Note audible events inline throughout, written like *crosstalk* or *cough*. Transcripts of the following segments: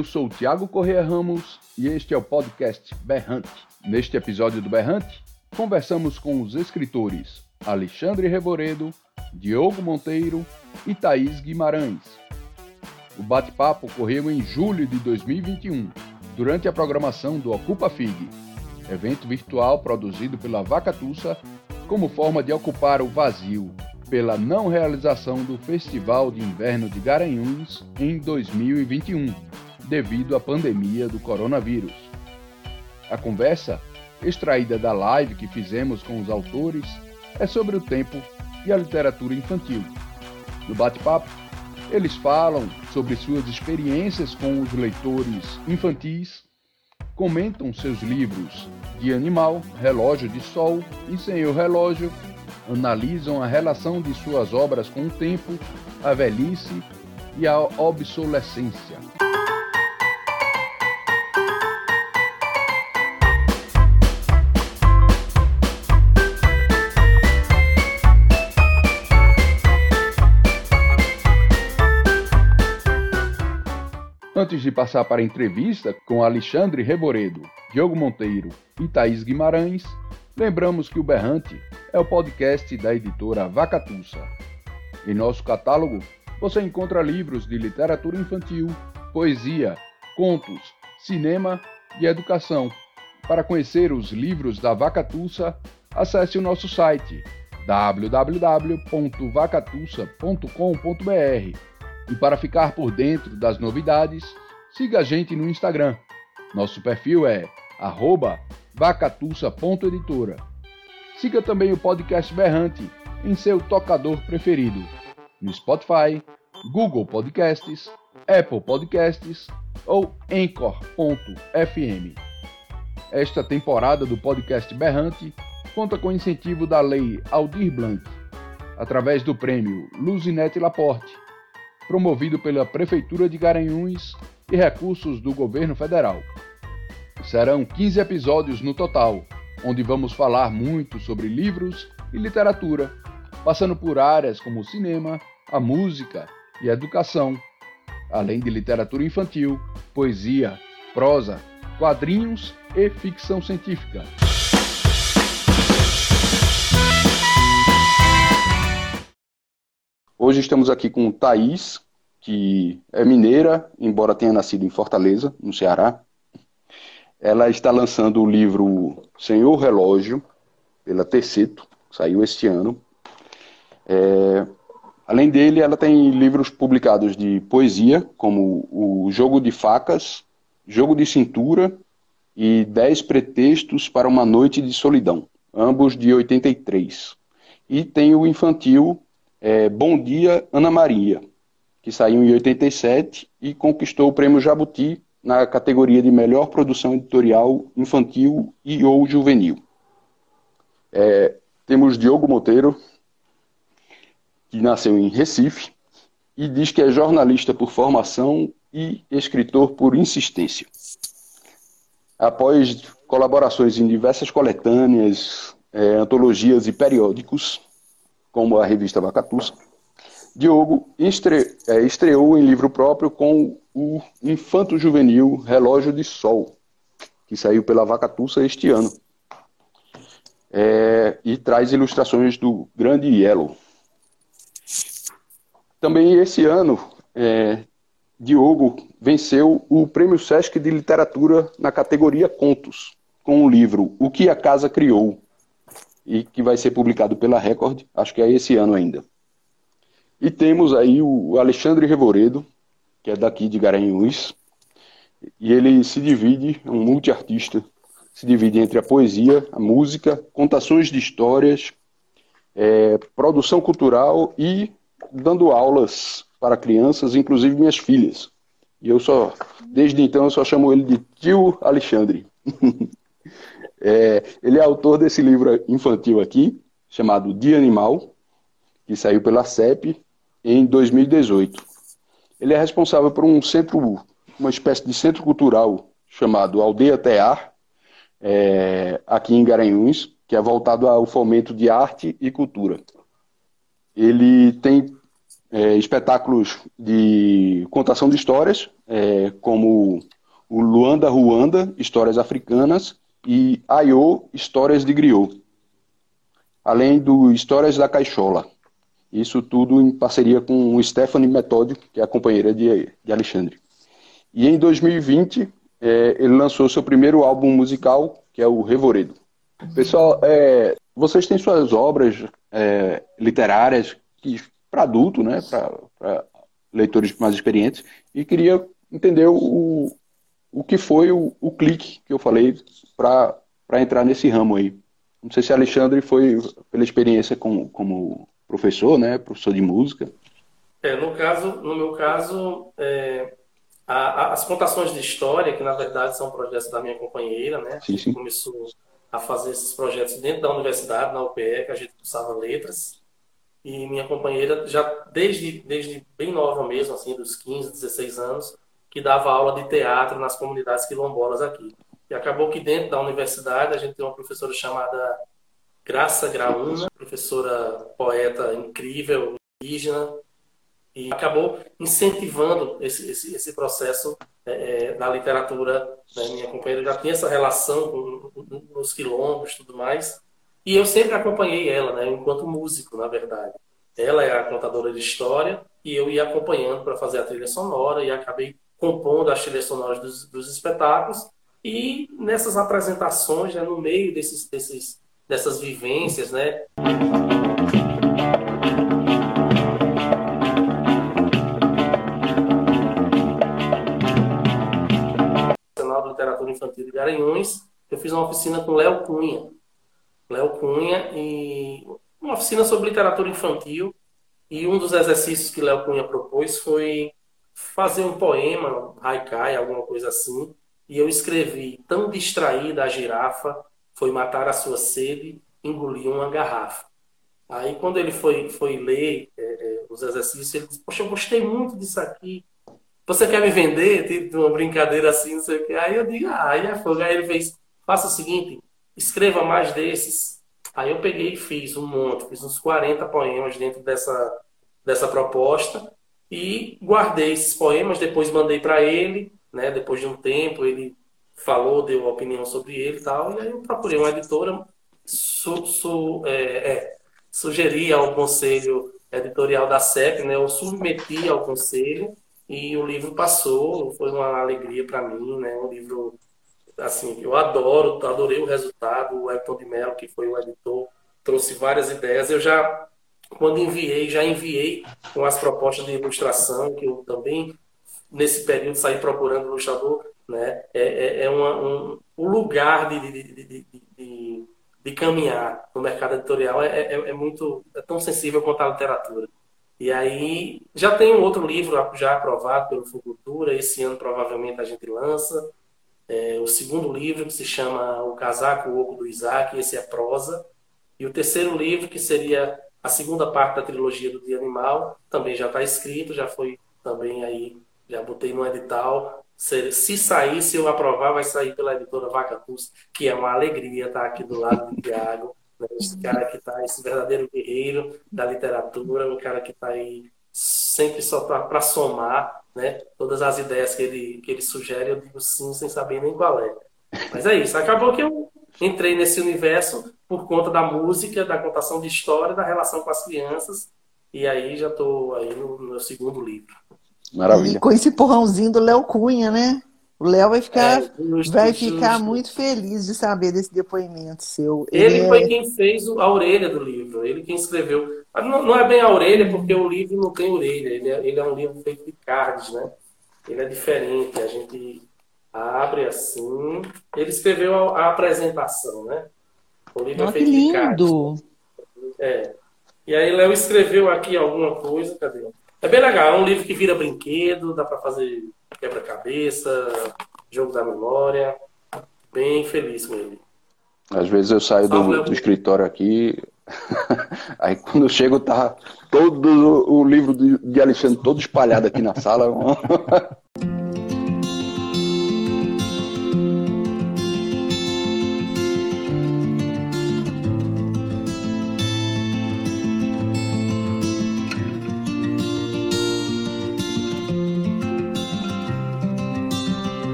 eu sou o Tiago Corrêa Ramos e este é o podcast Berrante. Neste episódio do Berrante, conversamos com os escritores Alexandre Revoredo, Diogo Monteiro e Thaís Guimarães. O bate-papo ocorreu em julho de 2021, durante a programação do Ocupa FIG, evento virtual produzido pela Vacatussa como forma de ocupar o vazio pela não realização do Festival de Inverno de Garanhuns em 2021, devido à pandemia do coronavírus. A conversa, extraída da live que fizemos com os autores, é sobre o tempo e a literatura infantil. No bate-papo, eles falam sobre suas experiências com os leitores infantis, comentam seus livros de Animal, Relógio de Sol e Senhor Relógio analisam a relação de suas obras com o tempo, a velhice e a obsolescência. Antes de passar para a entrevista com Alexandre Reboredo, Diogo Monteiro e Thaís Guimarães, lembramos que o Berrante é o podcast da editora Vacatussa. Em nosso catálogo, você encontra livros de literatura infantil, poesia, contos, cinema e educação. Para conhecer os livros da Vacatussa, acesse o nosso site www.vacatussa.com.br. E para ficar por dentro das novidades, siga a gente no Instagram. Nosso perfil é vacatussa.editora. Siga também o podcast Berrante em seu tocador preferido, no Spotify, Google Podcasts, Apple Podcasts ou Anchor.fm. Esta temporada do podcast Berrante conta com incentivo da Lei Aldir Blanc, através do prêmio Luzinete Laporte, promovido pela Prefeitura de Garanhuns e recursos do Governo Federal. Serão 15 episódios no total onde vamos falar muito sobre livros e literatura, passando por áreas como o cinema, a música e a educação, além de literatura infantil, poesia, prosa, quadrinhos e ficção científica. Hoje estamos aqui com Thaís, que é mineira, embora tenha nascido em Fortaleza, no Ceará, ela está lançando o livro Senhor Relógio, pela Terceto, saiu este ano. É, além dele, ela tem livros publicados de poesia, como o Jogo de Facas, Jogo de Cintura e Dez Pretextos para uma Noite de Solidão, ambos de 83. E tem o infantil é, Bom Dia, Ana Maria, que saiu em 87 e conquistou o prêmio Jabuti na categoria de melhor produção editorial infantil e ou juvenil. É, temos Diogo Monteiro, que nasceu em Recife e diz que é jornalista por formação e escritor por insistência. Após colaborações em diversas coletâneas, é, antologias e periódicos, como a revista Vacatussa, Diogo estre, é, estreou em livro próprio com o Infanto Juvenil Relógio de Sol, que saiu pela Vacatussa este ano. É, e traz ilustrações do Grande Yellow. Também esse ano, é, Diogo venceu o Prêmio Sesc de Literatura na categoria Contos, com o livro O que a Casa Criou, e que vai ser publicado pela Record, acho que é esse ano ainda. E temos aí o Alexandre Revoredo, que é daqui de Garanhuns, e ele se divide, é um multiartista, se divide entre a poesia, a música, contações de histórias, é, produção cultural e dando aulas para crianças, inclusive minhas filhas. E eu só, desde então, eu só chamo ele de tio Alexandre. *laughs* é, ele é autor desse livro infantil aqui, chamado Dia Animal, que saiu pela CEP em 2018. Ele é responsável por um centro, uma espécie de centro cultural chamado Aldeia Tear, é, aqui em Garanhuns, que é voltado ao fomento de arte e cultura. Ele tem é, espetáculos de contação de histórias, é, como o Luanda Ruanda, Histórias Africanas, e Aiô, Histórias de Griot, além do Histórias da Caixola. Isso tudo em parceria com Stephanie Metódio, que é a companheira de, de Alexandre. E em 2020, é, ele lançou seu primeiro álbum musical, que é o Revoredo. Pessoal, é, vocês têm suas obras é, literárias para adulto, né, para leitores mais experientes, e queria entender o, o que foi o, o clique que eu falei para entrar nesse ramo aí. Não sei se Alexandre foi pela experiência com, como professor, né, professor de música. É, no caso, no meu caso, é, a, a, as contações de história, que na verdade são projetos da minha companheira, né, sim, sim. começou a fazer esses projetos dentro da universidade, na UPE, que a gente cursava letras, e minha companheira já desde, desde bem nova mesmo, assim, dos 15, 16 anos, que dava aula de teatro nas comunidades quilombolas aqui. E acabou que dentro da universidade a gente tem uma professora chamada Graça Graúna, professora poeta incrível, indígena, e acabou incentivando esse, esse, esse processo é, é da literatura. Né? Minha companheira já tinha essa relação com, com os quilombos e tudo mais, e eu sempre acompanhei ela, né, enquanto músico, na verdade. Ela é a contadora de história e eu ia acompanhando para fazer a trilha sonora e acabei compondo as trilhas sonoras dos, dos espetáculos. E nessas apresentações, né, no meio desses, desses, dessas vivências, né, Nacional de Literatura Infantil de Garanhuns, eu fiz uma oficina com Léo Cunha, Léo Cunha, e uma oficina sobre literatura infantil. E um dos exercícios que Léo Cunha propôs foi fazer um poema, haikai, alguma coisa assim. E eu escrevi: Tão distraída a girafa foi matar a sua sede, engoliu uma garrafa. Aí, quando ele foi, foi ler é, é, os exercícios, ele disse: Poxa, eu gostei muito disso aqui. Você quer me vender? Tipo, uma brincadeira assim, não sei o quê. Aí eu digo: Ah, aí é fogo. Aí ele fez: Faça o seguinte, escreva mais desses. Aí eu peguei e fiz um monte, fiz uns 40 poemas dentro dessa, dessa proposta e guardei esses poemas, depois mandei para ele, né? Depois de um tempo ele falou, deu opinião sobre ele e tal, e aí eu procurei uma editora, su, su, é, é, sugeri ao conselho editorial da CEP, né? Eu submeti ao conselho e o livro passou, foi uma alegria para mim, né? Um livro assim, eu adoro, adorei o resultado. O Elton de Mello, que foi o editor, trouxe várias ideias. Eu já, quando enviei, já enviei com as propostas de ilustração, que eu também, nesse período, saí procurando ilustrador. Né? É, é, é uma, um, um lugar de, de, de, de, de caminhar no mercado editorial é, é, é, muito é tão sensível quanto a literatura. E aí já tem um outro livro já aprovado pelo Fucultura, esse ano provavelmente a gente lança, é, o segundo livro, que se chama O Casaco o Oco do Isaac, esse é prosa. E o terceiro livro, que seria a segunda parte da trilogia do Dia Animal, também já está escrito, já foi também aí, já botei no edital. Se, se sair, se eu aprovar, vai sair pela editora Vaca Tussa, que é uma alegria estar aqui do lado do Tiago, né? esse cara que está, esse verdadeiro guerreiro da literatura, um cara que está aí sempre só para somar, né? Todas as ideias que ele, que ele sugere, eu digo sim, sem saber nem qual é. Mas é isso. Acabou que eu entrei nesse universo por conta da música, da contação de história, da relação com as crianças. E aí já estou aí no, no meu segundo livro. Maravilha. E com esse porrãozinho do Léo Cunha, né? O Léo vai ficar, é, justo, vai ficar justo. muito feliz de saber desse depoimento seu. Ele, ele foi é... quem fez a orelha do livro, ele quem escreveu. Não, não, é bem a orelha, porque o livro não tem orelha, ele é, ele é um livro feito de cards, né? Ele é diferente, a gente abre assim. Ele escreveu a, a apresentação, né? O livro é feito lindo. É. E aí Léo escreveu aqui alguma coisa, cadê? É bem legal, é um livro que vira brinquedo, dá para fazer quebra-cabeça, jogo da memória. Bem feliz com ele. Às vezes eu saio do, do escritório aqui, *laughs* aí quando eu chego tá todo o livro de Alexandre todo espalhado aqui na sala.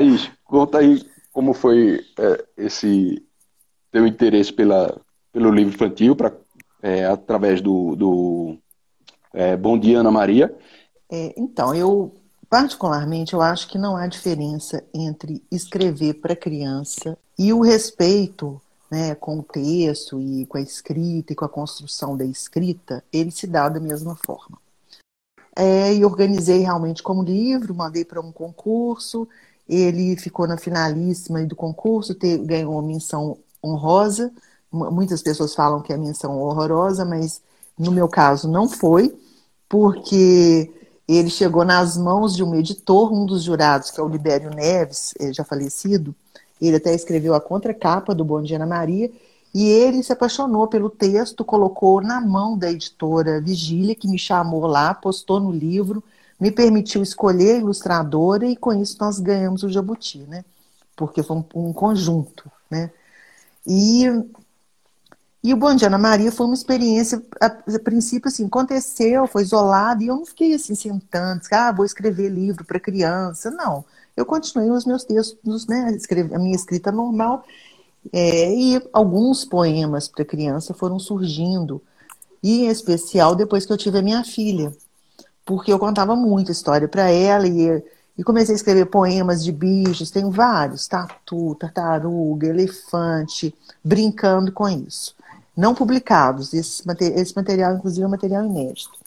Thaís, conta aí como foi é, esse teu interesse pela, pelo livro infantil pra, é, através do, do é, Bom Dia Ana Maria. É, então, eu particularmente eu acho que não há diferença entre escrever para criança e o respeito né, com o texto e com a escrita e com a construção da escrita, ele se dá da mesma forma. É, e organizei realmente como livro, mandei para um concurso ele ficou na finalíssima do concurso, ganhou uma menção honrosa. Muitas pessoas falam que é menção horrorosa, mas no meu caso não foi, porque ele chegou nas mãos de um editor, um dos jurados, que é o Libério Neves, eh, já falecido. Ele até escreveu a contracapa do Bom Dia Ana Maria, e ele se apaixonou pelo texto, colocou na mão da editora Vigília, que me chamou lá, postou no livro, me permitiu escolher a ilustradora e com isso nós ganhamos o Jabuti, né? Porque foi um, um conjunto, né? E, e o Bom Dia Ana Maria foi uma experiência, a, a, princípio, assim, aconteceu, foi isolado, e eu não fiquei assim, sentando, ah, vou escrever livro para criança, não. Eu continuei os meus textos, né, a minha escrita normal, é, e alguns poemas para criança foram surgindo, e em especial depois que eu tive a minha filha porque eu contava muita história para ela e, e comecei a escrever poemas de bichos, tenho vários, tatu, tartaruga, elefante, brincando com isso. Não publicados, esse, esse material, inclusive, é material inédito.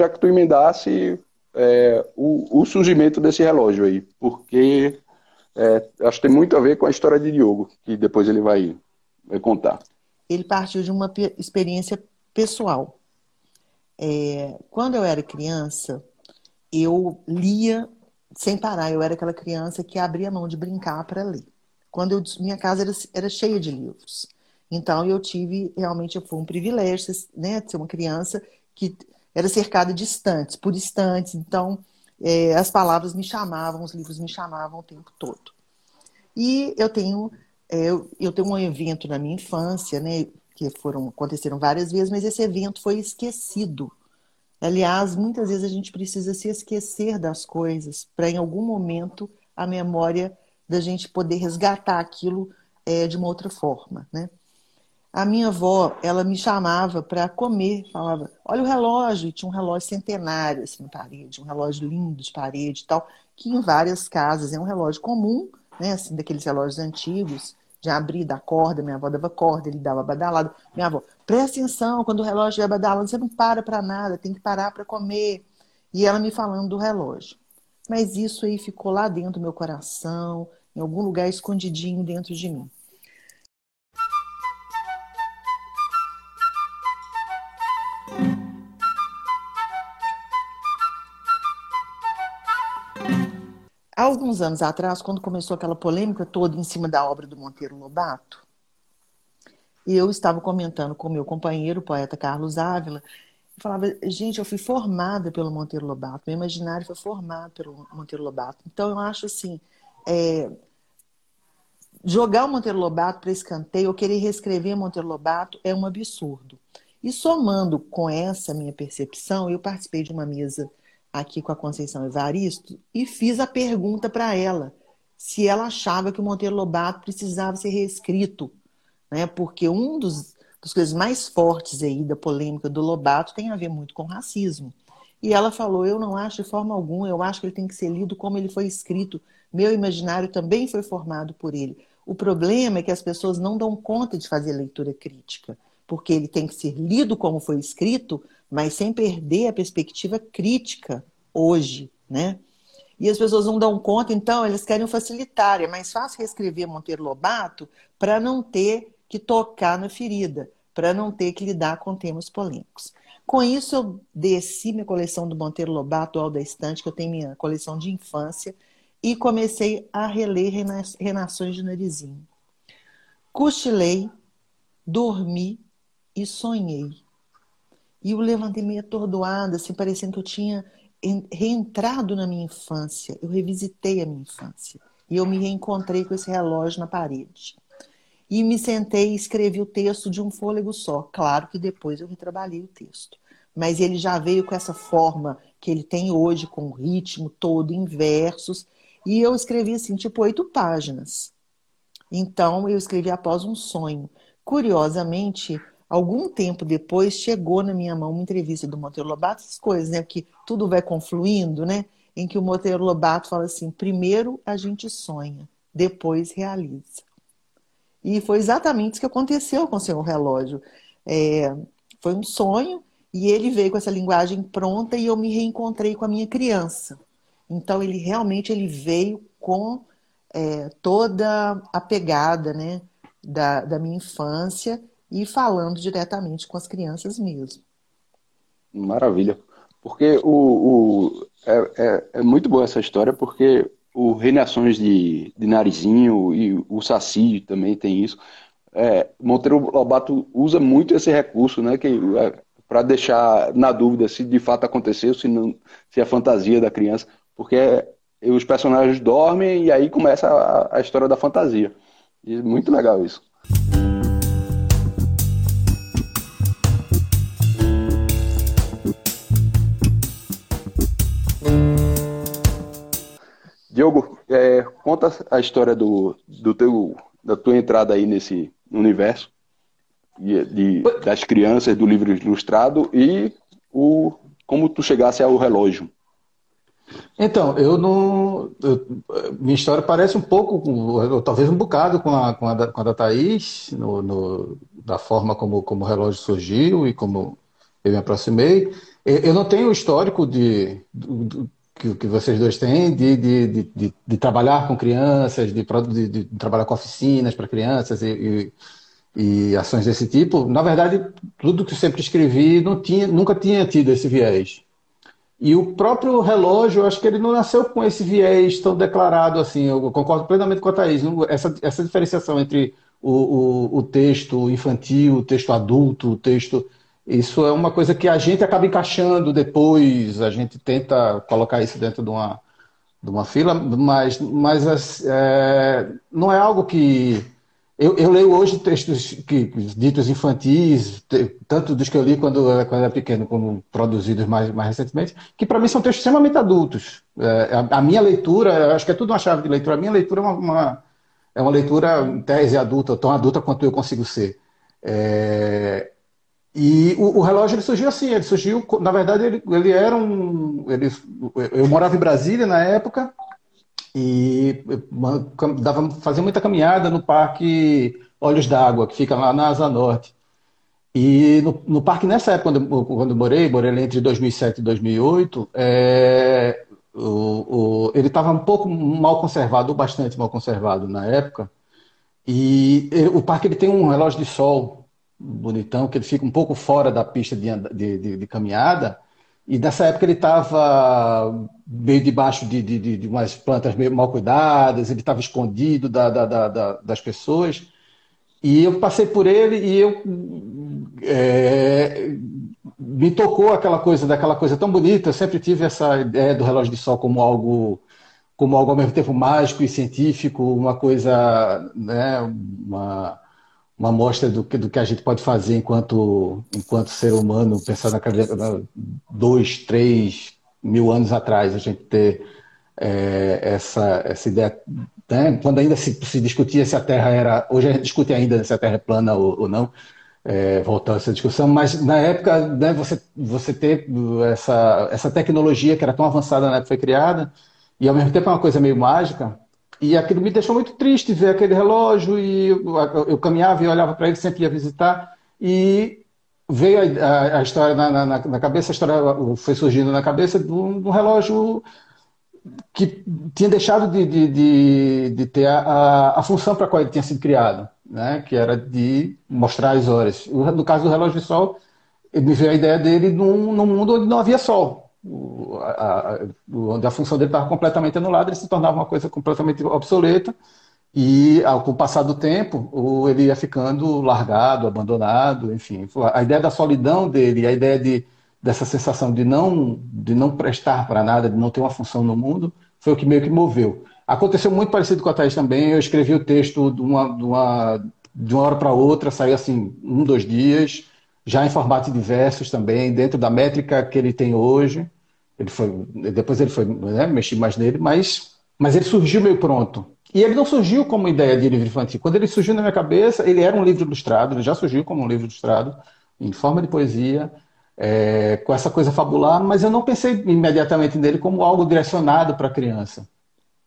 Já que tu emendasse é, o, o, surgimento desse relógio aí, porque é, acho que tem muito a ver com a história de Diogo, que depois ele vai, vai contar. Ele partiu de uma experiência pessoal. É, quando eu era criança, eu lia sem parar. Eu era aquela criança que abria mão de brincar para ler. Quando eu, minha casa era, era cheia de livros. Então eu tive realmente foi um privilégio, né, de ser uma criança que era cercado de estantes, por estantes, então é, as palavras me chamavam, os livros me chamavam o tempo todo. E eu tenho, é, eu tenho um evento na minha infância, né, que foram, aconteceram várias vezes, mas esse evento foi esquecido. Aliás, muitas vezes a gente precisa se esquecer das coisas para em algum momento a memória da gente poder resgatar aquilo é, de uma outra forma, né? A minha avó, ela me chamava para comer, falava, olha o relógio, e tinha um relógio centenário assim na parede, um relógio lindo de parede e tal, que em várias casas é um relógio comum, né, assim, daqueles relógios antigos, de abrir da corda, minha avó dava corda, ele dava badalado. Minha avó, presta atenção, quando o relógio é badalado, você não para para nada, tem que parar para comer. E ela me falando do relógio. Mas isso aí ficou lá dentro do meu coração, em algum lugar escondidinho dentro de mim. Há alguns anos atrás, quando começou aquela polêmica toda em cima da obra do Monteiro Lobato, eu estava comentando com meu companheiro, o poeta Carlos Ávila, e falava, gente, eu fui formada pelo Monteiro Lobato, meu imaginário foi formado pelo Monteiro Lobato. Então eu acho assim, é, jogar o Monteiro Lobato para escanteio ou querer reescrever Monteiro Lobato é um absurdo. E somando com essa minha percepção, eu participei de uma mesa aqui com a Conceição Evaristo e fiz a pergunta para ela se ela achava que o Monteiro Lobato precisava ser reescrito, né? Porque um dos das coisas mais fortes aí da polêmica do Lobato tem a ver muito com racismo. E ela falou: Eu não acho de forma alguma, eu acho que ele tem que ser lido como ele foi escrito. Meu imaginário também foi formado por ele. O problema é que as pessoas não dão conta de fazer leitura crítica, porque ele tem que ser lido como foi escrito, mas sem perder a perspectiva crítica hoje, né? E as pessoas não dão conta, então eles querem facilitar. É mais fácil reescrever Monteiro Lobato para não ter que tocar na ferida, para não ter que lidar com temas polêmicos. Com isso, eu desci minha coleção do Monteiro Lobato ao da estante, que eu tenho minha coleção de infância, e comecei a reler Renações de Narizinho. Cochilei, dormi e sonhei. E eu levantei meio atordoada, assim, parecendo que eu tinha reentrado na minha infância. Eu revisitei a minha infância. E eu me reencontrei com esse relógio na parede. E me sentei e escrevi o texto de um fôlego só. Claro que depois eu retrabalhei o texto. Mas ele já veio com essa forma que ele tem hoje, com o ritmo todo em versos. E eu escrevi assim, tipo, oito páginas. Então, eu escrevi após um sonho. Curiosamente, algum tempo depois, chegou na minha mão uma entrevista do Monteiro Lobato, essas coisas, né? Porque tudo vai confluindo, né? Em que o Monteiro Lobato fala assim: primeiro a gente sonha, depois realiza. E foi exatamente isso que aconteceu com o seu relógio. É, foi um sonho e ele veio com essa linguagem pronta e eu me reencontrei com a minha criança. Então ele realmente ele veio com é, toda a pegada, né, da, da minha infância e falando diretamente com as crianças mesmo. Maravilha. Porque o, o é, é, é, muito boa essa história, porque o Reinações de, de Narizinho e o Saci também tem isso. É, Monteiro Lobato usa muito esse recurso, né, que é, para deixar na dúvida se de fato aconteceu, se, não, se é fantasia da criança, porque os personagens dormem e aí começa a, a história da fantasia. E muito legal isso. Diogo, é, conta a história do, do teu, da tua entrada aí nesse universo de, de, das crianças do livro ilustrado e o, como tu chegasse ao relógio. Então, eu não. Eu, minha história parece um pouco, ou talvez um bocado com a, com a, da, com a da Thaís, no, no, da forma como, como o relógio surgiu e como eu me aproximei. Eu não tenho histórico de, que, que vocês dois têm de, de, de, de trabalhar com crianças, de, de, trabalhar com oficinas para crianças e, e, e, ações desse tipo. Na verdade, tudo que eu sempre escrevi não tinha, nunca tinha tido esse viés. E o próprio relógio, acho que ele não nasceu com esse viés tão declarado assim. Eu concordo plenamente com a Thaís. Essa, essa diferenciação entre o, o, o texto infantil, o texto adulto, o texto isso é uma coisa que a gente acaba encaixando depois, a gente tenta colocar isso dentro de uma, de uma fila, mas, mas é, não é algo que. Eu, eu, leio hoje textos que, ditos infantis, tanto dos que eu li quando, quando era pequeno, como produzidos mais, mais recentemente, que para mim são textos extremamente adultos. É, a, a, minha leitura, acho que é tudo uma chave de leitura, a minha leitura é uma, uma é uma leitura em tese adulta, tão adulta quanto eu consigo ser. É, e o, o, relógio ele surgiu assim, ele surgiu, na verdade, ele, ele era um. Ele, eu morava em Brasília na época e dava, fazia muita caminhada no Parque Olhos d'Água, que fica lá na Asa Norte. E no, no parque, nessa época, quando, quando eu morei, morei entre 2007 e 2008, é, o, o, ele estava um pouco mal conservado, bastante mal conservado na época. E ele, o parque ele tem um relógio de sol bonitão, que ele fica um pouco fora da pista de, de, de, de caminhada. E nessa época ele estava meio debaixo de, de, de, umas plantas meio mal cuidadas, ele estava escondido da, da, da, das pessoas. E eu passei por ele e eu é, me tocou aquela coisa, daquela coisa tão bonita. Eu sempre tive essa ideia do relógio de sol como algo, como algo ao mesmo tempo mágico e científico, uma coisa, né, uma, uma amostra do que, do que a gente pode fazer enquanto, enquanto ser humano, pensar na dois, três mil anos atrás, a gente ter é, essa, essa ideia. Né? Quando ainda se, se, discutia se a Terra era. Hoje a gente discute ainda se a Terra é plana ou, ou não. é, voltar a essa discussão, mas na época né, você, você ter essa, essa tecnologia que era tão avançada na época foi criada, e ao mesmo tempo é uma coisa meio mágica, e aquilo me deixou muito triste ver aquele relógio, e eu, eu caminhava e olhava para ele, sempre ia visitar, e veio a, a, a história na, na, na, cabeça, a história foi surgindo na cabeça de um, de um relógio que tinha deixado de, de, de, de ter a, a função para a qual ele tinha sido criado né, que era de mostrar as horas. No caso do relógio de sol, me veio a ideia dele num, num mundo onde não havia sol, o, a, a, onde a função dele estava completamente anulada, ele se tornava uma coisa completamente obsoleta, e ao, com o passar do tempo, ele ia ficando largado, abandonado, enfim. A ideia da solidão dele, a ideia de, dessa sensação de não, de não prestar para nada, de não ter uma função no mundo, foi o que meio que moveu. Aconteceu muito parecido com a Thaís também. Eu escrevi o texto de uma, de uma, de uma hora para outra, saiu assim, um, dois dias, já em formato de versos também, dentro da métrica que ele tem hoje. Ele foi, depois ele foi, né, mais nele, mas, mas ele surgiu meio pronto. E ele não surgiu como ideia de livro infantil. Quando ele surgiu na minha cabeça, ele era um livro ilustrado, ele já surgiu como um livro ilustrado, em forma de poesia, é, com essa coisa fabular, mas eu não pensei imediatamente nele como algo direcionado para a criança.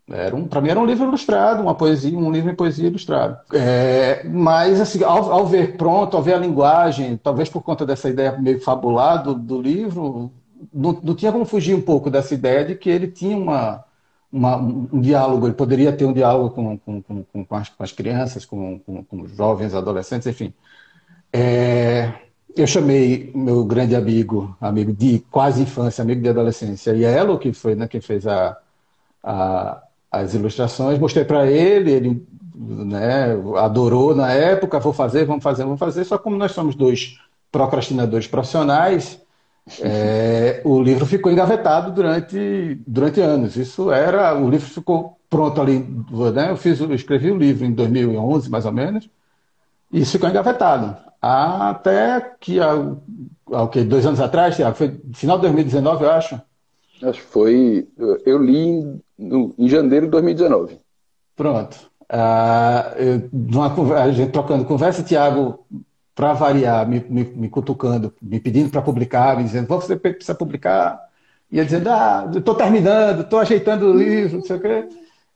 Era um, para mim era um livro ilustrado, uma poesia, um livro em poesia ilustrado. É, mas assim, ao, ao, ver pronto, ao ver a linguagem, talvez por conta dessa ideia meio fabular do, do livro, não, não, tinha como fugir um pouco dessa ideia de que ele tinha uma, uma um diálogo, ele poderia ter um diálogo com, com, com, com, as, com as, crianças, com, com, jovens, adolescentes, enfim. É, eu chamei meu grande amigo, amigo de quase infância, amigo de adolescência, Yelo, que foi né, quem fez a, a as ilustrações, mostrei para ele, ele né, adorou na época, vou fazer, vamos fazer, vamos fazer. Só como nós somos dois procrastinadores profissionais, é, o livro ficou engavetado durante, durante anos. Isso era, o livro ficou pronto ali, né? Eu fiz, eu escrevi o livro em 2011, mais ou menos, e isso ficou engavetado. Até que, há, há, okay, dois anos atrás, foi final de 2019, eu acho, Acho que foi. Eu li no, em janeiro de 2019. Pronto. Ah, eu, a gente trocando conversa, Tiago, para variar, me, me, me, cutucando, me pedindo para publicar, me dizendo: você precisa publicar. E ele dizendo: ah, estou terminando, estou ajeitando o livro, não sei o quê.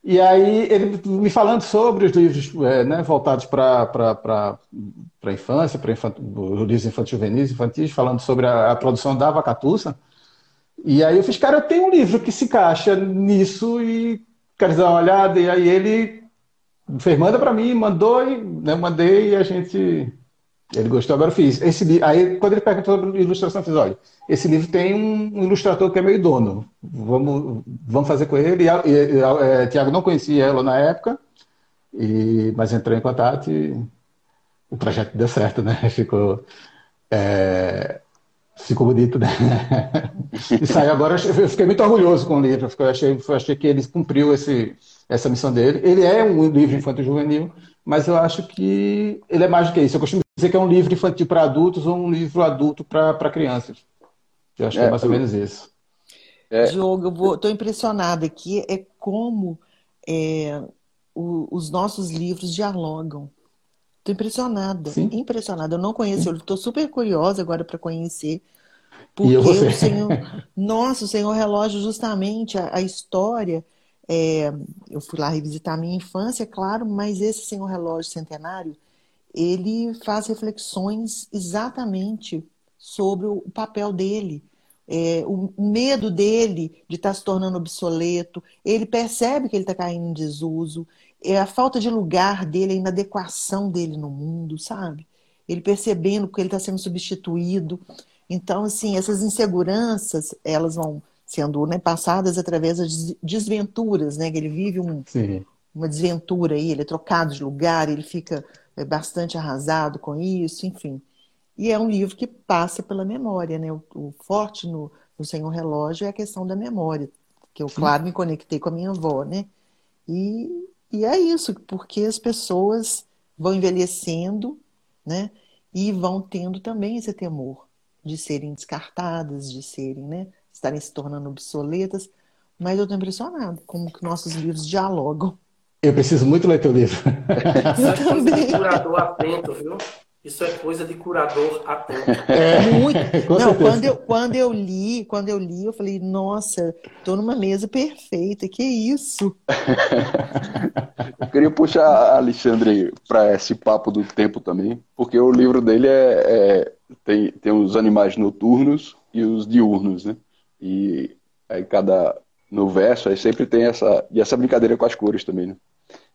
E aí ele me falando sobre os livros é, né, voltados para a infância, para os livros infantis juvenis, infantis, falando sobre a, a produção da Vacatussa. E aí eu fiz, cara, eu tenho um livro que se encaixa nisso e quero dar uma olhada. E aí ele fez, manda para mim, mandou, e né, mandei e a gente. Ele gostou, agora eu fiz. Esse, aí, quando ele perguntou sobre ilustração, eu fiz: olha, esse livro tem um, ilustrador que é meio dono. Vamos, vamos fazer com ele. E, e, é, Tiago não conhecia ela na época, e, mas entrou em contato e o projeto deu certo, né? *laughs* Ficou. É, ficou bonito, né? e saiu agora, eu fiquei muito orgulhoso com o livro, eu achei, eu achei que ele cumpriu esse, essa missão dele. Ele é um livro infantil juvenil, mas eu acho que ele é mais do que isso. Eu costumo dizer que é um livro infantil para adultos ou um livro adulto para crianças. Eu acho é, que é mais ou menos isso. É. Diogo, eu estou impressionada aqui, é como é, o, os nossos livros dialogam. Estou impressionada, Sim. impressionada. Eu não conheço, eu estou super curiosa agora para conhecer. Porque o Senhor. *laughs* Nossa, o Senhor Relógio, justamente, a, a história. É, eu fui lá revisitar a minha infância, claro, mas esse Senhor Relógio Centenário, ele faz reflexões exatamente sobre o papel dele, é, o medo dele de estar tá se tornando obsoleto, ele percebe que ele está caindo em desuso, é a falta de lugar dele, a inadequação dele no mundo, sabe? Ele percebendo que ele está sendo substituído. Então, assim, essas inseguranças, elas vão sendo né, passadas através das desventuras, né? Que ele vive um, uma desventura aí, ele é trocado de lugar, ele fica é, bastante arrasado com isso, enfim. E é um livro que passa pela memória, né? O, o forte no, no Senhor Relógio é a questão da memória, que eu, claro, me conectei com a minha avó, né? E e é isso, porque as pessoas vão envelhecendo, né? E vão tendo também esse temor de serem descartadas, de serem, né? Estarem se tornando obsoletas. Mas eu estou impressionada como que nossos livros dialogam. Eu preciso muito ler teu livro. eu *laughs* também. curador atento, viu? Isso é coisa de curador atento. É, muito. Não, quando eu, quando eu li, quando eu li, eu falei, nossa, tô numa mesa perfeita, que isso? eu queria puxar Alexandre para esse papo do tempo também, porque o livro dele é, é, tem, tem os animais noturnos e os diurnos, né? E aí cada no verso aí sempre tem essa e essa brincadeira com as cores também, né?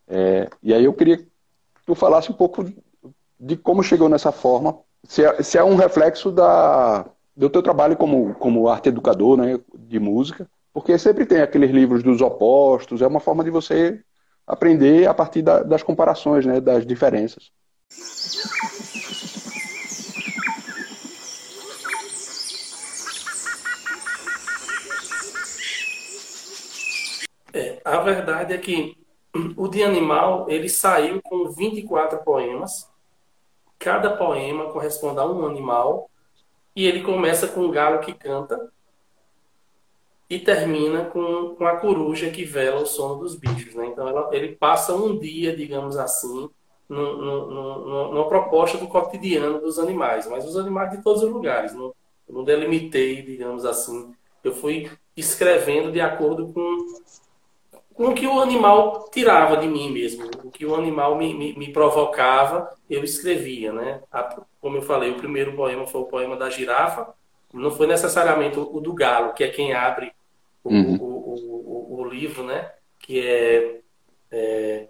É, e aí eu queria que tu falasse um pouco de como chegou nessa forma, se é, se é um reflexo da, do teu trabalho como, como arte educador né, de música, porque sempre tem aqueles livros dos opostos, é uma forma de você aprender a partir da, das comparações, né, das diferenças. É, a verdade é que o de animal ele saiu com 24 poemas Cada poema corresponde a um animal e ele começa com um galo que canta e termina com, com a coruja que vela o sono dos bichos. Né? Então ela, ele passa um dia, digamos assim, no, no, no, numa proposta do cotidiano dos animais, mas os animais de todos os lugares. Não, não delimitei, digamos assim. Eu fui escrevendo de acordo com com o que o animal tirava de mim mesmo, o que o animal me, me, me provocava, eu escrevia, né? Como eu falei, o primeiro poema foi o poema da girafa, não foi necessariamente o, do galo, que é quem abre o, uhum. o, o, o, livro, né? Que é, é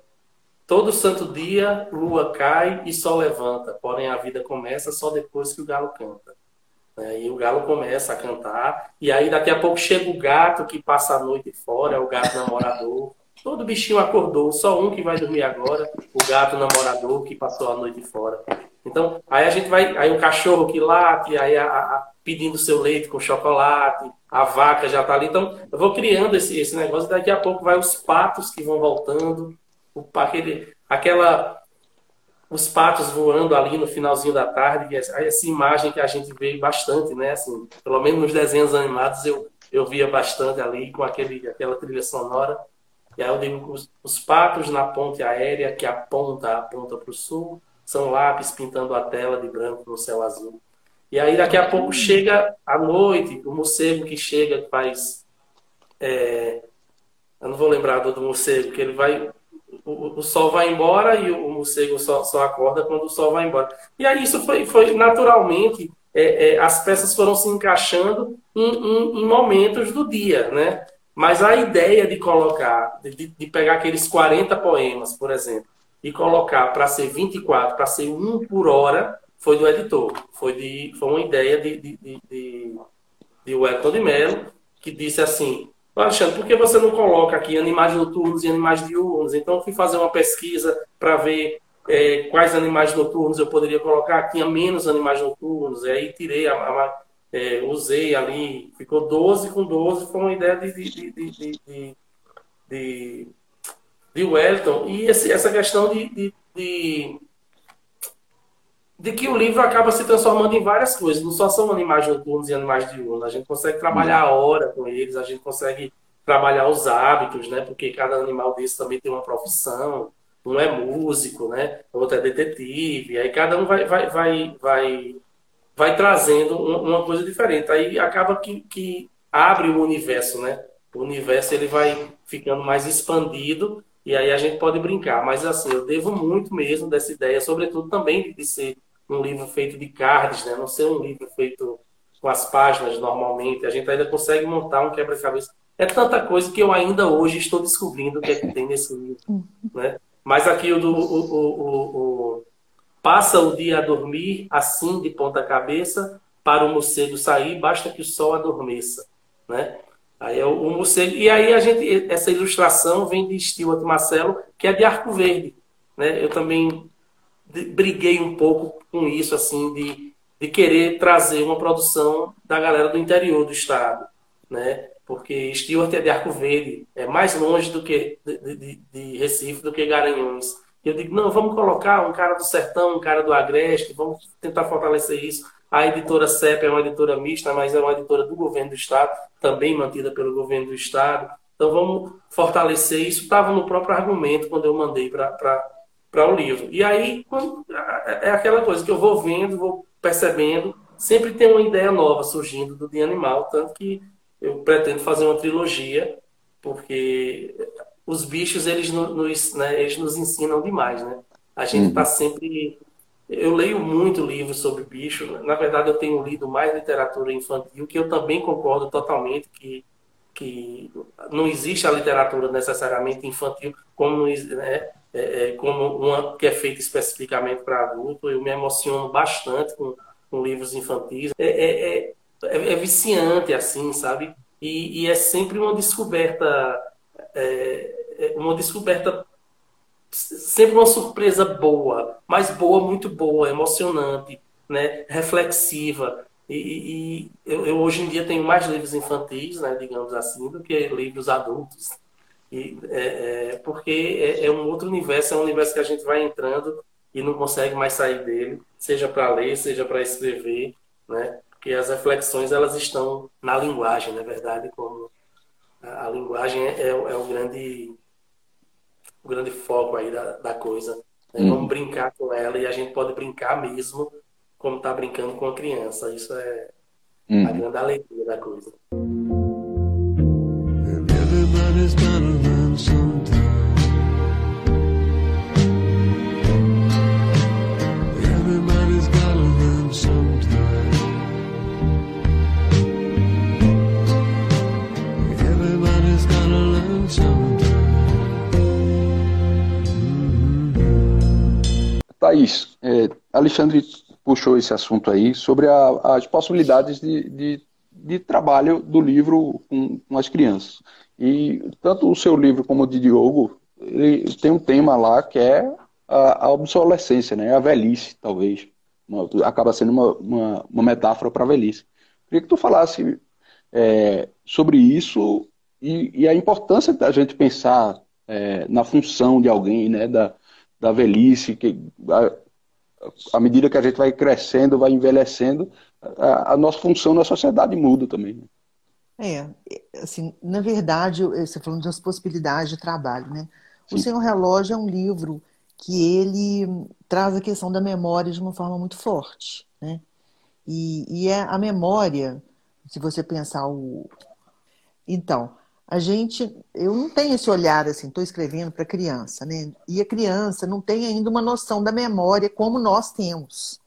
Todo santo dia, lua cai e sol levanta, porém a vida começa só depois que o galo canta. Né? E o galo começa a cantar, e aí daqui a pouco chega o gato que passa a noite fora, é o gato namorador. Todo bichinho acordou, só um que vai dormir agora, o gato namorador que passou a noite fora. Então, aí a gente vai, aí o cachorro que late, aí a, a, pedindo seu leite com chocolate, a vaca já está ali. Então, eu vou criando esse, esse negócio, daqui a pouco vai os patos que vão voltando, o, aquele, aquela os patos voando ali no finalzinho da tarde, essa imagem que a gente vê bastante, né? Assim, pelo menos nos desenhos animados eu, eu via bastante ali com aquele, aquela trilha sonora. E aí eu digo os, os patos na ponte aérea que aponta, aponta para o sul, são lápis pintando a tela de branco no céu azul. E aí daqui a pouco chega a noite, o morcego que chega, que faz. É, eu não vou lembrar do, do morcego, que ele vai o, sol vai embora e o, o morcego só, só, acorda quando o sol vai embora. E aí isso foi, foi naturalmente, é, é, as peças foram se encaixando em, em, em, momentos do dia, né? Mas a ideia de colocar, de, de pegar aqueles 40 poemas, por exemplo, e colocar para ser 24, para ser um por hora, foi do editor. Foi, de, foi uma ideia de, de, de, de, de Wellington de Mello, que disse assim, Alexandre, por que você não coloca aqui animais noturnos e animais diurnos? Então, eu fui fazer uma pesquisa para ver é, quais animais noturnos eu poderia colocar. Tinha menos animais noturnos, e aí tirei, a, a, é, usei ali, ficou 12 com 12, foi uma ideia de, de, de, de, de, de, Wellington. E esse, essa questão de, de, de de que o livro acaba se transformando em várias coisas. Não só são animais noturnos e animais diurnos. A gente consegue trabalhar a hora com eles, a gente consegue trabalhar os hábitos, né? Porque cada animal desse também tem uma profissão. Um é músico, né? Outro é detetive. Aí cada um vai, vai, vai, vai, vai trazendo uma coisa diferente. Aí acaba que, que abre o universo, né? O universo ele vai ficando mais expandido e aí a gente pode brincar. Mas assim, eu devo muito mesmo dessa ideia, sobretudo também de ser um livro feito de cards, né? Não ser um livro feito com as páginas normalmente. A gente ainda consegue montar um quebra-cabeça. É tanta coisa que eu ainda hoje estou descobrindo o que é que tem nesse livro, né? Mas aqui o do o, o, o, passa o dia a dormir assim de ponta cabeça para o morcego sair, basta que o sol adormeça, né? Aí é o, o morcego e aí a gente essa ilustração vem de Stuart Marcelo, que é de Arco Verde, né? Eu também briguei um pouco com isso, assim, de, de querer trazer uma produção da galera do interior do estado, né? Porque Stuart é de Arco Verde, é mais longe do que de, de, de Recife do que Garanhuns. E eu digo, não, vamos colocar um cara do sertão, um cara do Agreste, vamos tentar fortalecer isso. A editora CEP é uma editora mista, mas é uma editora do governo do estado, também mantida pelo governo do estado. Então vamos fortalecer isso. Estava no próprio argumento quando eu mandei para para o livro. E aí é aquela coisa que eu vou vendo, vou percebendo, sempre tem uma ideia nova surgindo do Dia Animal, tanto que eu pretendo fazer uma trilogia, porque os bichos eles nos, né, eles nos ensinam demais, né? A gente está uhum. sempre eu leio muito livros sobre bicho. Na verdade, eu tenho lido mais literatura infantil, que eu também concordo totalmente que, que não existe a literatura necessariamente infantil como, né, é, é, como uma que é feita especificamente para adulto. Eu me emociono bastante com, com livros infantis. É, é, é, é, é viciante, assim, sabe? E, e, é sempre uma descoberta, uma descoberta sempre uma surpresa boa, mas boa, muito boa, emocionante, né? reflexiva. E, e eu, eu, hoje em dia tenho mais livros infantis, né, digamos assim, do que livros adultos. E, é, é, porque é, é, um outro universo, é um universo que a gente vai entrando e não consegue mais sair dele, seja para ler, seja para escrever, né? Porque as reflexões elas estão na linguagem, na é verdade, como a, a linguagem é, é, é o grande o grande foco aí da, da coisa. Né? Uhum. Vamos brincar com ela e a gente pode brincar mesmo como está brincando com a criança. Isso é uhum. a grande alegria da coisa. Everybody's Thaís, é, Alexandre puxou esse assunto aí sobre a, as possibilidades de, de, de, trabalho do livro com, com, as crianças. E tanto o seu livro como o de Diogo, ele tem um tema lá que é a, a obsolescência, né? a velhice, talvez. Uma, acaba sendo uma, uma, uma metáfora para a velhice. Queria que tu falasse é, sobre isso e, e, a importância da gente pensar é, na função de alguém, né? Da, da velhice, que à medida que a gente vai crescendo, vai envelhecendo, a, a nossa função na sociedade muda também. Né? É, assim, na verdade, você falando das possibilidades de trabalho, né? Sim. O Senhor Relógio é um livro que ele traz a questão da memória de uma forma muito forte, né? E, e é a memória, se você pensar o... Então, a gente, eu não tenho esse olhar assim, estou escrevendo para criança, né? E a criança não tem ainda uma noção da memória como nós temos.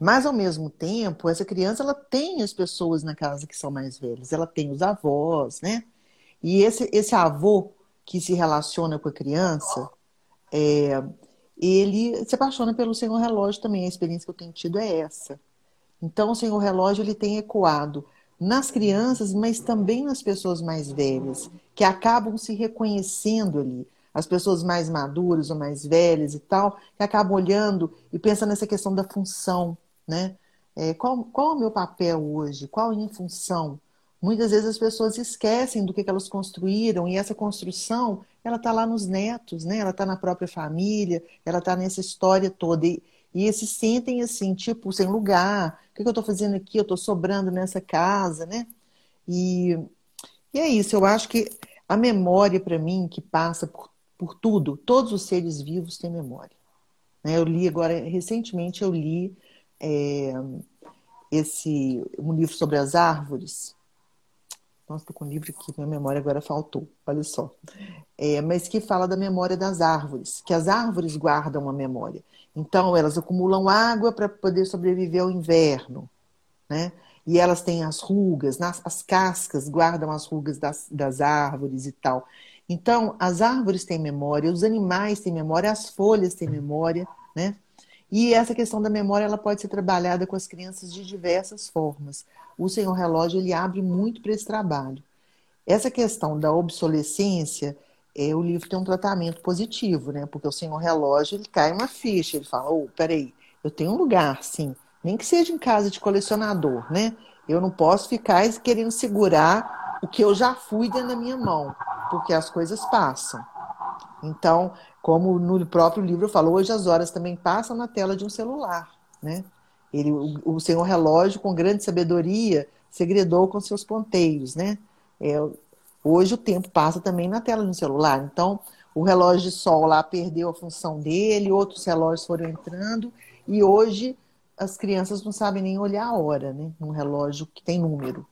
Mas ao mesmo tempo, essa criança ela tem as pessoas na casa que são mais velhas, ela tem os avós, né? E esse, esse avô que se relaciona com a criança, é, ele se apaixona pelo Senhor Relógio também. A experiência que eu tenho tido é essa. Então, o Senhor Relógio ele tem ecoado nas crianças, mas também nas pessoas mais velhas, que acabam se reconhecendo ali. As pessoas mais maduras ou mais velhas e tal, que acabam olhando e pensando nessa questão da função, né? É, qual, qual é o meu papel hoje? Qual é a minha função? Muitas vezes as pessoas esquecem do que, que elas construíram e essa construção, ela está lá nos netos, né? Ela está na própria família, ela está nessa história toda. E, e se sentem assim, tipo, sem lugar. O que, que eu estou fazendo aqui? Eu estou sobrando nessa casa, né? E, e é isso. Eu acho que a memória, para mim, que passa por, por tudo, todos os seres vivos têm memória. Né? Eu li agora, recentemente, eu li é, esse um livro sobre as árvores. Nossa, estou com um livro aqui, minha memória agora faltou, olha só. É, mas que fala da memória das árvores, que as árvores guardam uma memória. Então, elas acumulam água para poder sobreviver ao inverno, né? E elas têm as rugas, nas, as cascas guardam as rugas das, das árvores e tal. Então, as árvores têm memória, os animais têm memória, as folhas têm memória, né? E essa questão da memória ela pode ser trabalhada com as crianças de diversas formas. O Senhor Relógio ele abre muito para esse trabalho. Essa questão da obsolescência, é, o livro tem um tratamento positivo, né? Porque o senhor relógio, ele cai uma ficha, ele fala, oh, peraí, eu tenho um lugar, sim, nem que seja em casa de colecionador, né? Eu não posso ficar querendo segurar o que eu já fui dentro da minha mão, porque as coisas passam. Então, como no próprio livro falou, hoje as horas também passam na tela de um celular, né? Ele, o, o senhor relógio, com grande sabedoria, segredou com seus ponteiros, né? É, Hoje o tempo passa também na tela do celular. Então, o relógio de sol lá perdeu a função dele, outros relógios foram entrando, e hoje as crianças não sabem nem olhar a hora, né? Num relógio que tem número.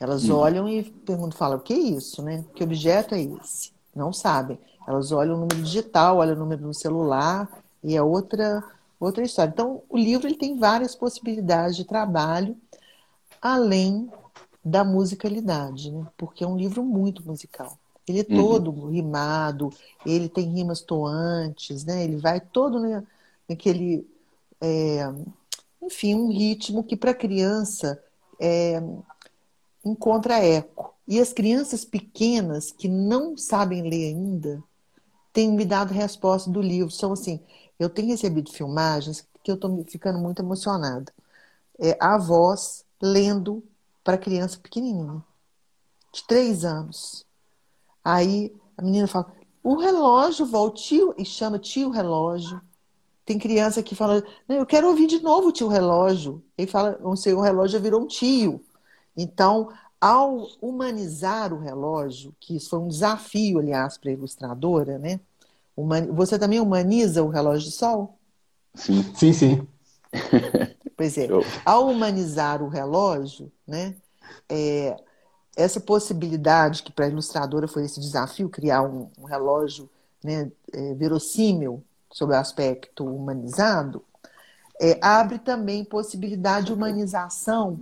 Elas hum. olham e perguntam, falam, o que é isso, né? Que objeto é esse? Não sabem. Elas olham o número digital, olham o número no celular, e é outra, outra história. Então, o livro ele tem várias possibilidades de trabalho, além da musicalidade, né? Porque é um livro muito musical. Ele é uhum. todo rimado, ele tem rimas toantes, né? Ele vai todo naquele, é, enfim, um ritmo que para criança é, encontra eco. E as crianças pequenas que não sabem ler ainda têm me dado resposta do livro. São assim, eu tenho recebido filmagens que eu estou ficando muito emocionada. É, a voz lendo para criança pequenininha, de três anos. Aí a menina fala, o relógio, vó, o tio, e chama tio relógio. Tem criança que fala, eu quero ouvir de novo o tio relógio. Ele fala, não sei, o relógio virou um tio. Então, ao humanizar o relógio, que isso foi um desafio, aliás, para a ilustradora, né? Você também humaniza o relógio de sol? Sim, sim, sim. Pois é. Ao humanizar o relógio, né? É, essa possibilidade que para a ilustradora foi esse desafio criar um, um relógio né, é, verossímil sob o aspecto humanizado, é, abre também possibilidade de humanização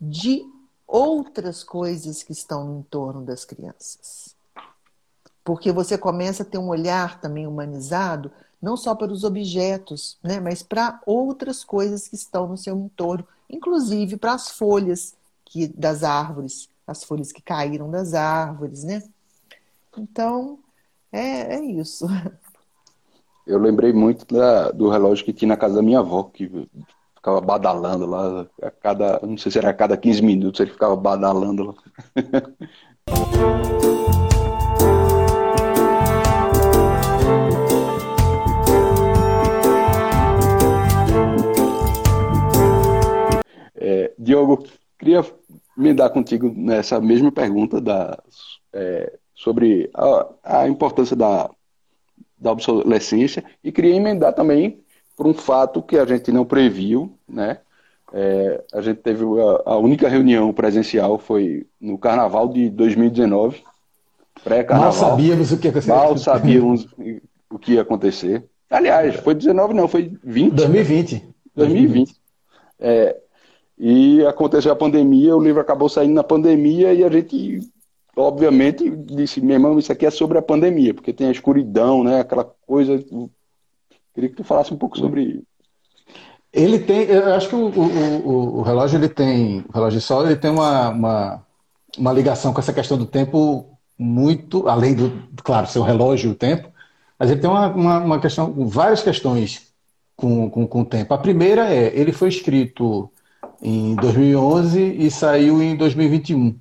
de outras coisas que estão no entorno das crianças. Porque você começa a ter um olhar também humanizado, não só para os objetos, né, mas para outras coisas que estão no seu entorno, inclusive para as folhas que, das árvores, as folhas que caíram das árvores, né? Então, é, é isso. *laughs* Eu lembrei muito da, do relógio que tinha na casa da minha avó, que ficava badalando lá, a cada, não sei se era a cada 15 minutos, ele ficava badalando lá. *laughs* me dar contigo nessa mesma pergunta da, é, sobre a, a importância da, da obsolescência e queria emendar também por um fato que a gente não previu, né? É, a gente teve a, a, única reunião presencial foi no Carnaval de 2019, pré-Carnaval. Mal sabíamos o que ia acontecer. Mal sabíamos o que ia acontecer. Aliás, foi 19 não, foi 20. 2020. 2020. É, e aconteceu a pandemia, o livro acabou saindo na pandemia e a gente, obviamente, disse, meu irmão, isso aqui é sobre a pandemia, porque tem a escuridão, né? Aquela coisa Queria que tu falasse um pouco sobre ele tem, eu acho que o, o, o, relógio ele tem, o relógio de sol ele tem uma, uma, uma, ligação com essa questão do tempo muito, além do, claro, ser o relógio e o tempo, mas ele tem uma, uma, uma, questão, várias questões com, com, com o tempo. A primeira é, ele foi escrito em 2011 e saiu em 2021.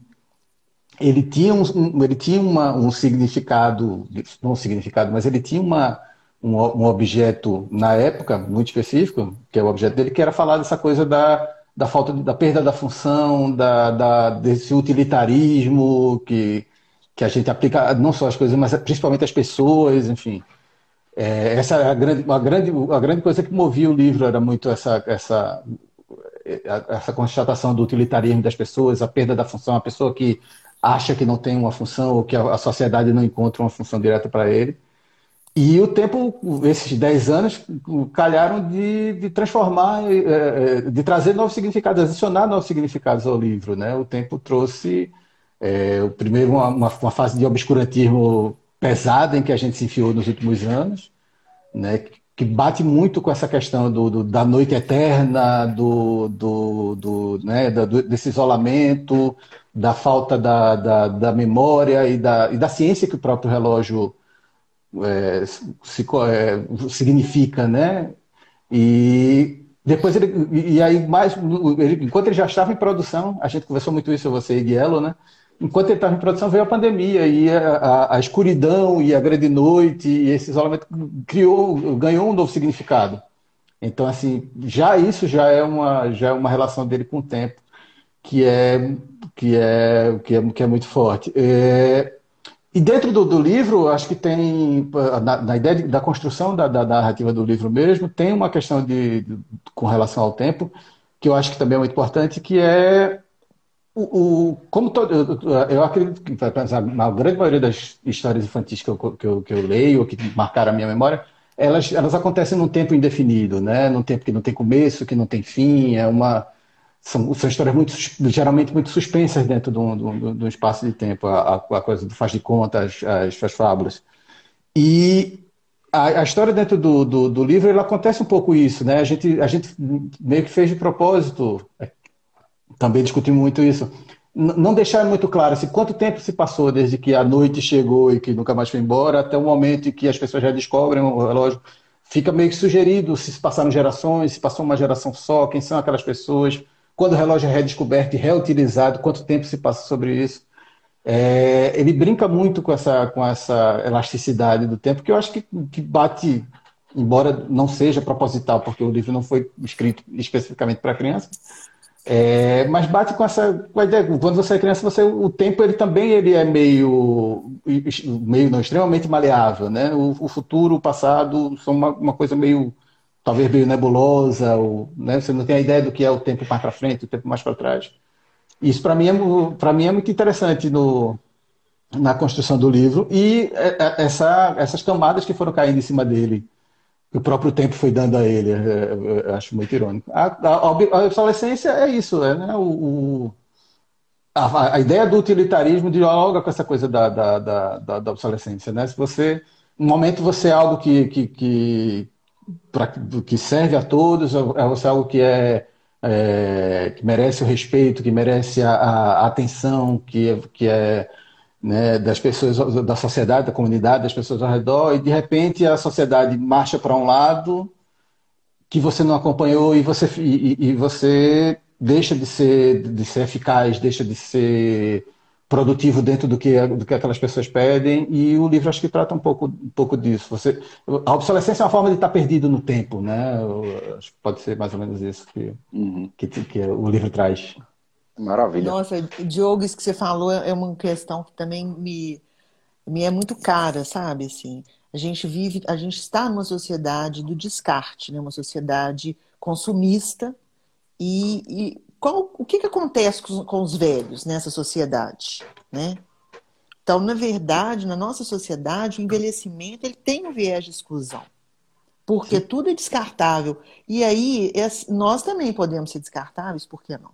Ele tinha um, ele tinha uma, um significado, não um significado, mas ele tinha uma um, um, objeto na época muito específico, que é o objeto dele, que era falar dessa coisa da, da falta da perda da função, da, da, desse utilitarismo que, que a gente aplica não só as coisas, mas principalmente as pessoas, enfim. É, essa é a grande, a grande, a grande coisa que movia o livro era muito essa, essa, essa constatação do utilitarismo das pessoas, a perda da função, a pessoa que acha que não tem uma função ou que a, sociedade não encontra uma função direta para ele. E o tempo, esses 10 anos, calharam de, de transformar, é, é, de trazer novos significados, adicionar novos significados ao livro. Né? O tempo trouxe, é, o primeiro, uma, uma, fase de obscurantismo pesada em que a gente se enfiou nos últimos anos, né? Que bate muito com essa questão do, do da noite eterna, do, do, do, né? do, desse isolamento, da falta da, da, da memória e da, e da ciência que o próprio relógio é, se, é, significa, né? E depois ele e aí mais ele, enquanto ele já estava em produção, a gente conversou muito isso você e Guielo, né? Enquanto ele estava em produção veio a pandemia e a, a, a, escuridão e a grande noite e esse isolamento criou ganhou um novo significado. Então assim já isso já é uma já é uma relação dele com o tempo que é que é que é, que é muito forte. É, E dentro do, do, livro, acho que tem, na, na ideia de, da construção da, da, narrativa do livro mesmo, tem uma questão de, de, com relação ao tempo, que eu acho que também é muito importante, que é o, o como todo, eu, acredito que na grande maioria das histórias infantis que eu, que eu, que eu leio, que marcaram a minha memória, elas, elas acontecem num tempo indefinido, né? num tempo que não tem começo, que não tem fim, é uma são, são histórias muito, geralmente muito suspensas dentro de um, de um espaço de tempo, a, a, coisa do faz de conta, as, as, as fábulas. E a, a, história dentro do, do, do, livro, acontece um pouco isso, né? A gente, a gente meio que fez de propósito, é, também discutimos muito isso, não deixar muito claro assim, quanto tempo se passou desde que a noite chegou e que nunca mais foi embora, até o momento em que as pessoas já descobrem o relógio. Fica meio que sugerido se passaram gerações, se passou uma geração só, quem são aquelas pessoas quando o relógio é redescoberto e reutilizado, quanto tempo se passa sobre isso. É, ele brinca muito com essa, com essa elasticidade do tempo, que eu acho que, que bate, embora não seja proposital, porque o livro não foi escrito especificamente para criança, é, mas bate com essa com a ideia, quando você é criança, você, o tempo ele também ele é meio, meio não, extremamente maleável, né? O, o futuro, o passado são uma, uma coisa meio talvez meio nebulosa, ou, né, você não tem a ideia do que é o tempo mais para frente, o tempo mais para trás. Isso para mim, é, mim é muito interessante no, na construção do livro e é, é, essa, essas camadas que foram caindo em cima dele, o próprio tempo foi dando a ele, eu acho muito irônico. A, a, a obsolescência é isso, é, né, o, o a, a, ideia do utilitarismo dialoga com essa coisa da, da, da, da obsolescência. Né? Se você, no momento você é algo que, que, que pra, que serve a todos, é, é algo que é, é, que merece o respeito, que merece a, a atenção, que é, que é né, das pessoas, da sociedade, da comunidade, das pessoas ao redor, e de repente a sociedade marcha para um lado que você não acompanhou e você, e, e você deixa de ser, de ser eficaz, deixa de ser produtivo dentro do que, do que aquelas pessoas pedem, e o livro acho que trata um pouco, um pouco disso. Você, a obsolescência é uma forma de estar perdido no tempo, né? Acho que pode ser mais ou menos isso que, uhum. que, que o livro traz. Maravilha. Nossa, Diogo, isso que você falou é uma questão que também me, me é muito cara, sabe? Assim, a gente vive, a gente está numa sociedade do descarte, né? uma sociedade consumista e, e qual, o que, que acontece com, com os velhos nessa sociedade, né? Então, na verdade, na nossa sociedade, o envelhecimento ele tem um viés de exclusão. Porque Sim. tudo é descartável. E aí, nós também podemos ser descartáveis, por que não?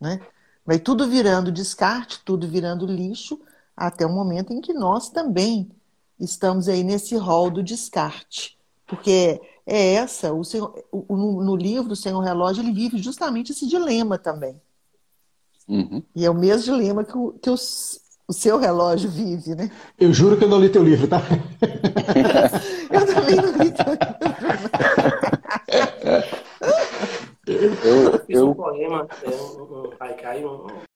Né? Vai tudo virando descarte, tudo virando lixo, até o momento em que nós também estamos aí nesse rol do descarte. Porque é essa, o, senhor, o no, no, livro O Senhor Relógio, ele vive justamente esse dilema também. Uhum. E é o mesmo dilema que, o, que o, o seu relógio vive, né? Eu juro que eu não li teu livro, tá? *laughs* eu também não li teu livro. eu, eu, fiz um poema, é, um, um, um, um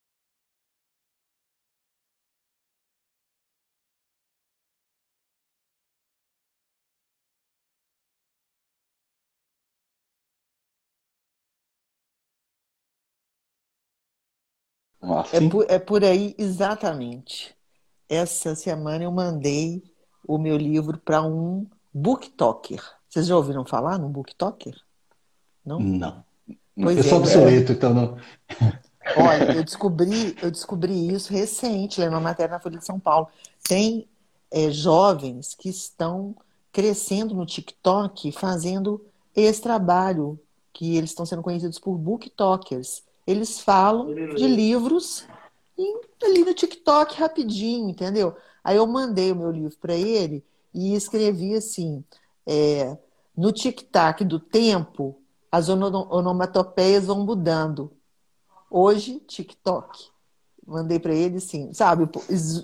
Assim? É, por, é por aí, exatamente. Essa semana eu mandei o meu livro para um booktoker. Vocês já ouviram falar num booktoker? Não? Não. Pois eu é, sou obsoleto, então não. Olha, eu *laughs* descobri, eu descobri isso recente, lendo uma matéria na Folha de São Paulo. Tem é, jovens que estão crescendo no TikTok fazendo esse trabalho, que eles estão sendo conhecidos por booktokers. Eles falam de livros ali no TikTok rapidinho, entendeu? Aí eu mandei o meu livro para ele e escrevi assim: é, no tic-tac do tempo, as onomatopeias vão mudando. Hoje, TikTok. Mandei para ele assim, sabe?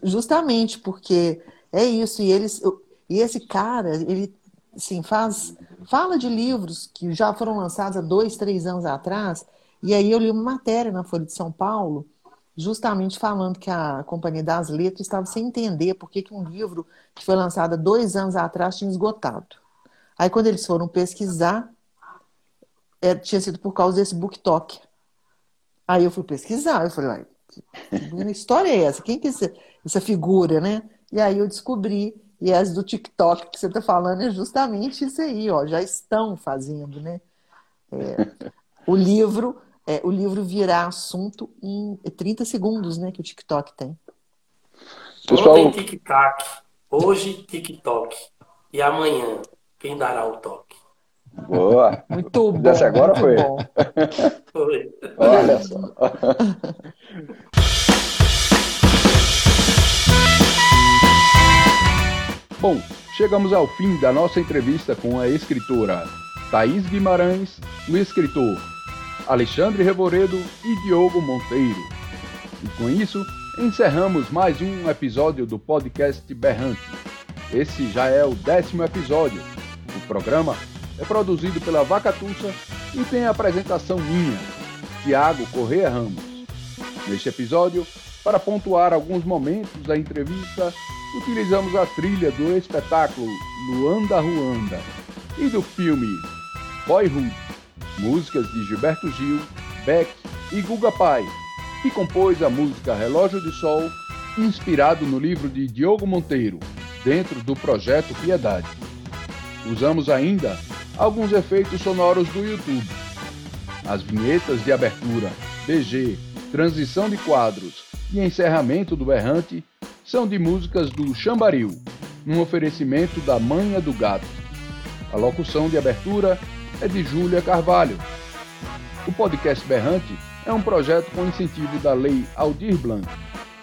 Justamente porque é isso. E, eles, e esse cara, ele assim, faz, fala de livros que já foram lançados há dois, três anos atrás e aí eu li uma matéria na Folha de São Paulo, justamente falando que a Companhia das Letras estava sem entender por que, que um livro que foi lançado há dois anos atrás tinha esgotado. Aí quando eles foram pesquisar, é, tinha sido por causa desse booktok. Aí eu fui pesquisar, eu falei, Que história é essa? Quem que é essa, essa figura, né? E aí eu descobri, e as do TikTok que você está falando é justamente isso aí, ó, já estão fazendo, né? É, o livro, é, o livro virá assunto em 30 segundos, né? Que o TikTok tem. Pessoal... Ontem TikTok, hoje TikTok e amanhã quem dará o toque? Boa. Muito bom. Dessa agora foi. Bom. foi. Olha só. *laughs* Bom, chegamos ao fim da nossa entrevista com a escritora Thaís Guimarães o escritor Alexandre Reboredo e Diogo Monteiro. E com isso, encerramos mais um episódio do podcast Berrante. Esse já é o décimo episódio. O programa é produzido pela Vacatussa e tem a apresentação minha, Tiago Correia Ramos. Neste episódio, para pontuar alguns momentos da entrevista, utilizamos a trilha do espetáculo Luanda Ruanda e do filme Boyhood, músicas de Gilberto Gil, Beck e Guga Pai, que compôs a música Relógio de Sol, inspirado no livro de Diogo Monteiro, dentro do projeto Piedade. Usamos ainda alguns efeitos sonoros do YouTube. As vinhetas de abertura, BG, transição de quadros e encerramento do Berrante são de músicas do Chambaril, num oferecimento da Manha do Gato. A locução de abertura é de Júlia Carvalho. O podcast Berrante é um projeto com incentivo da Lei Aldir Blanc,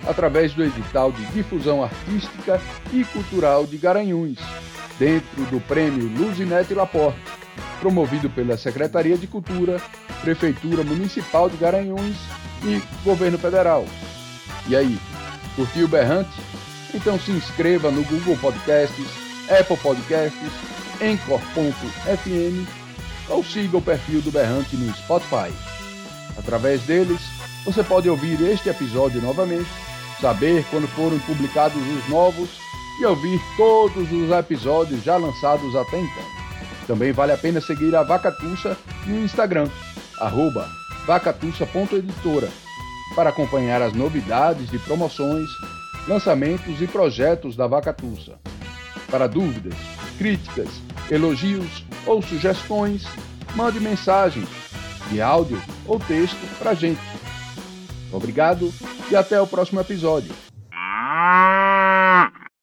através do edital de difusão artística e cultural de Garanhuns, dentro do prêmio Luzinete Laporte, promovido pela Secretaria de Cultura, Prefeitura Municipal de Garanhuns e Governo Federal. E aí, curtiu o Berrante? Então se inscreva no Google Podcasts, Apple Podcasts, Anchor.fm ou siga o perfil do Berrante no Spotify. Através deles, você pode ouvir este episódio novamente, saber quando foram publicados os novos e ouvir todos os episódios já lançados até então. Também vale a pena seguir a Vacatussa no Instagram, arroba vacatussa.editora, para acompanhar as novidades de promoções, lançamentos e projetos da Vacatussa. Para dúvidas, críticas, elogios ou sugestões, mande mensagem de áudio ou texto para a gente. Obrigado e até o próximo episódio.